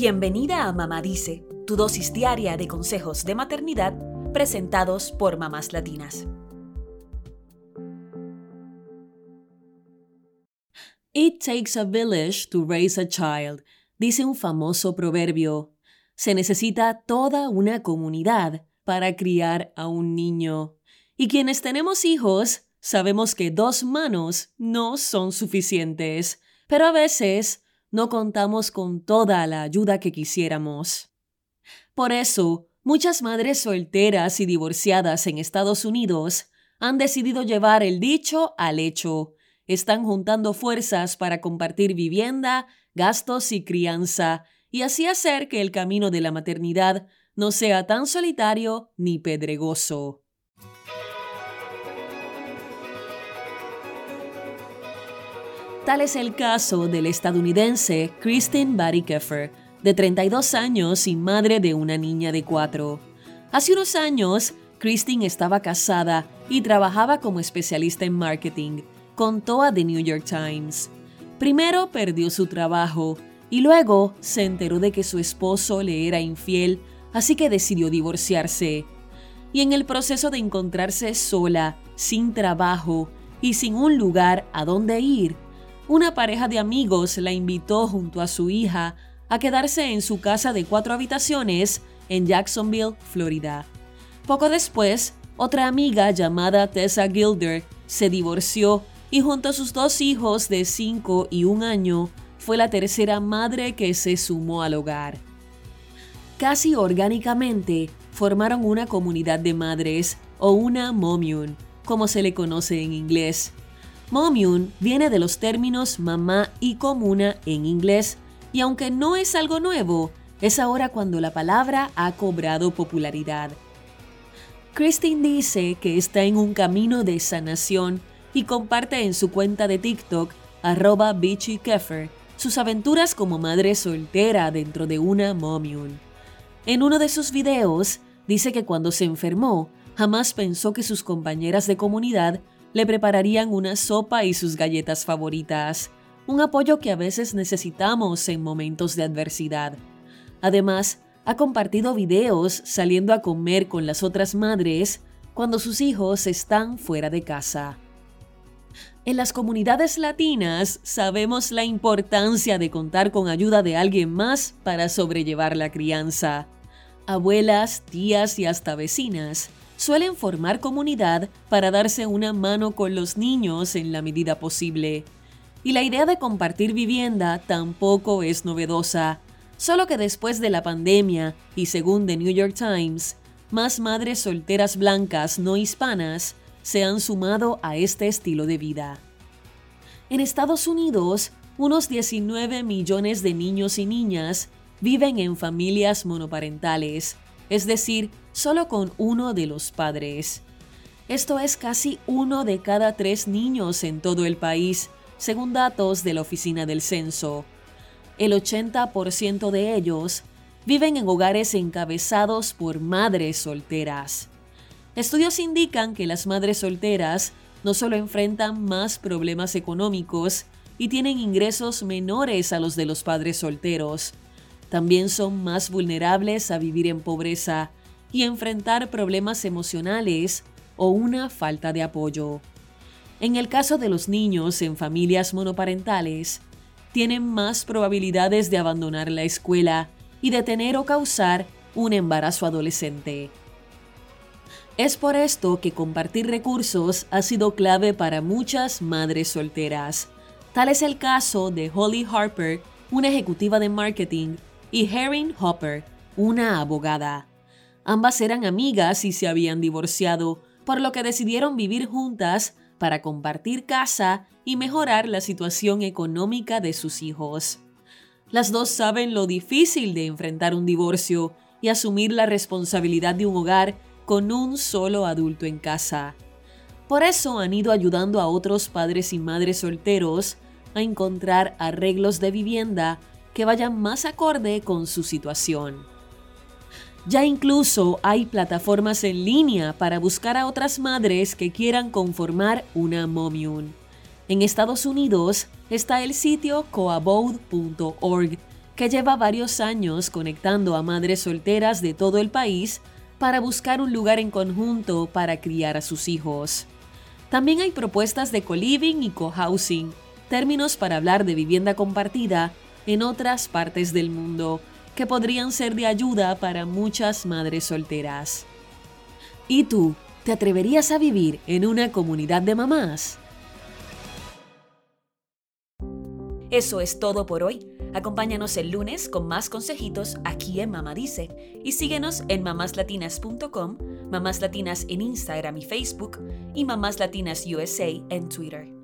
Bienvenida a Mamá Dice, tu dosis diaria de consejos de maternidad presentados por mamás latinas. It takes a village to raise a child, dice un famoso proverbio. Se necesita toda una comunidad para criar a un niño. Y quienes tenemos hijos, sabemos que dos manos no son suficientes, pero a veces no contamos con toda la ayuda que quisiéramos. Por eso, muchas madres solteras y divorciadas en Estados Unidos han decidido llevar el dicho al hecho. Están juntando fuerzas para compartir vivienda, gastos y crianza, y así hacer que el camino de la maternidad no sea tan solitario ni pedregoso. Tal es el caso del estadounidense Christine Barry Keffer, de 32 años y madre de una niña de 4. Hace unos años, Christine estaba casada y trabajaba como especialista en marketing, contó a The New York Times. Primero perdió su trabajo y luego se enteró de que su esposo le era infiel, así que decidió divorciarse. Y en el proceso de encontrarse sola, sin trabajo y sin un lugar a donde ir, una pareja de amigos la invitó junto a su hija a quedarse en su casa de cuatro habitaciones en Jacksonville, Florida. Poco después, otra amiga llamada Tessa Gilder se divorció y junto a sus dos hijos de 5 y un año fue la tercera madre que se sumó al hogar. Casi orgánicamente formaron una comunidad de madres o una momiun, como se le conoce en inglés, Momiun viene de los términos mamá y comuna en inglés, y aunque no es algo nuevo, es ahora cuando la palabra ha cobrado popularidad. Christine dice que está en un camino de sanación y comparte en su cuenta de TikTok, arroba Keffer, sus aventuras como madre soltera dentro de una Momiun. En uno de sus videos, dice que cuando se enfermó, jamás pensó que sus compañeras de comunidad le prepararían una sopa y sus galletas favoritas, un apoyo que a veces necesitamos en momentos de adversidad. Además, ha compartido videos saliendo a comer con las otras madres cuando sus hijos están fuera de casa. En las comunidades latinas sabemos la importancia de contar con ayuda de alguien más para sobrellevar la crianza. Abuelas, tías y hasta vecinas suelen formar comunidad para darse una mano con los niños en la medida posible. Y la idea de compartir vivienda tampoco es novedosa, solo que después de la pandemia y según The New York Times, más madres solteras blancas no hispanas se han sumado a este estilo de vida. En Estados Unidos, unos 19 millones de niños y niñas viven en familias monoparentales, es decir, solo con uno de los padres. Esto es casi uno de cada tres niños en todo el país, según datos de la Oficina del Censo. El 80% de ellos viven en hogares encabezados por madres solteras. Estudios indican que las madres solteras no solo enfrentan más problemas económicos y tienen ingresos menores a los de los padres solteros, también son más vulnerables a vivir en pobreza y enfrentar problemas emocionales o una falta de apoyo. En el caso de los niños en familias monoparentales, tienen más probabilidades de abandonar la escuela y de tener o causar un embarazo adolescente. Es por esto que compartir recursos ha sido clave para muchas madres solteras. Tal es el caso de Holly Harper, una ejecutiva de marketing y Erin Hopper, una abogada. Ambas eran amigas y se habían divorciado, por lo que decidieron vivir juntas para compartir casa y mejorar la situación económica de sus hijos. Las dos saben lo difícil de enfrentar un divorcio y asumir la responsabilidad de un hogar con un solo adulto en casa. Por eso han ido ayudando a otros padres y madres solteros a encontrar arreglos de vivienda que vayan más acorde con su situación. Ya incluso hay plataformas en línea para buscar a otras madres que quieran conformar una momiun. En Estados Unidos está el sitio coabode.org, que lleva varios años conectando a madres solteras de todo el país para buscar un lugar en conjunto para criar a sus hijos. También hay propuestas de co-living y co-housing, términos para hablar de vivienda compartida en otras partes del mundo, que podrían ser de ayuda para muchas madres solteras. ¿Y tú, te atreverías a vivir en una comunidad de mamás? Eso es todo por hoy. Acompáñanos el lunes con más consejitos aquí en Mamá Dice y síguenos en mamáslatinas.com, Mamás Latinas en Instagram y Facebook y Mamás Latinas USA en Twitter.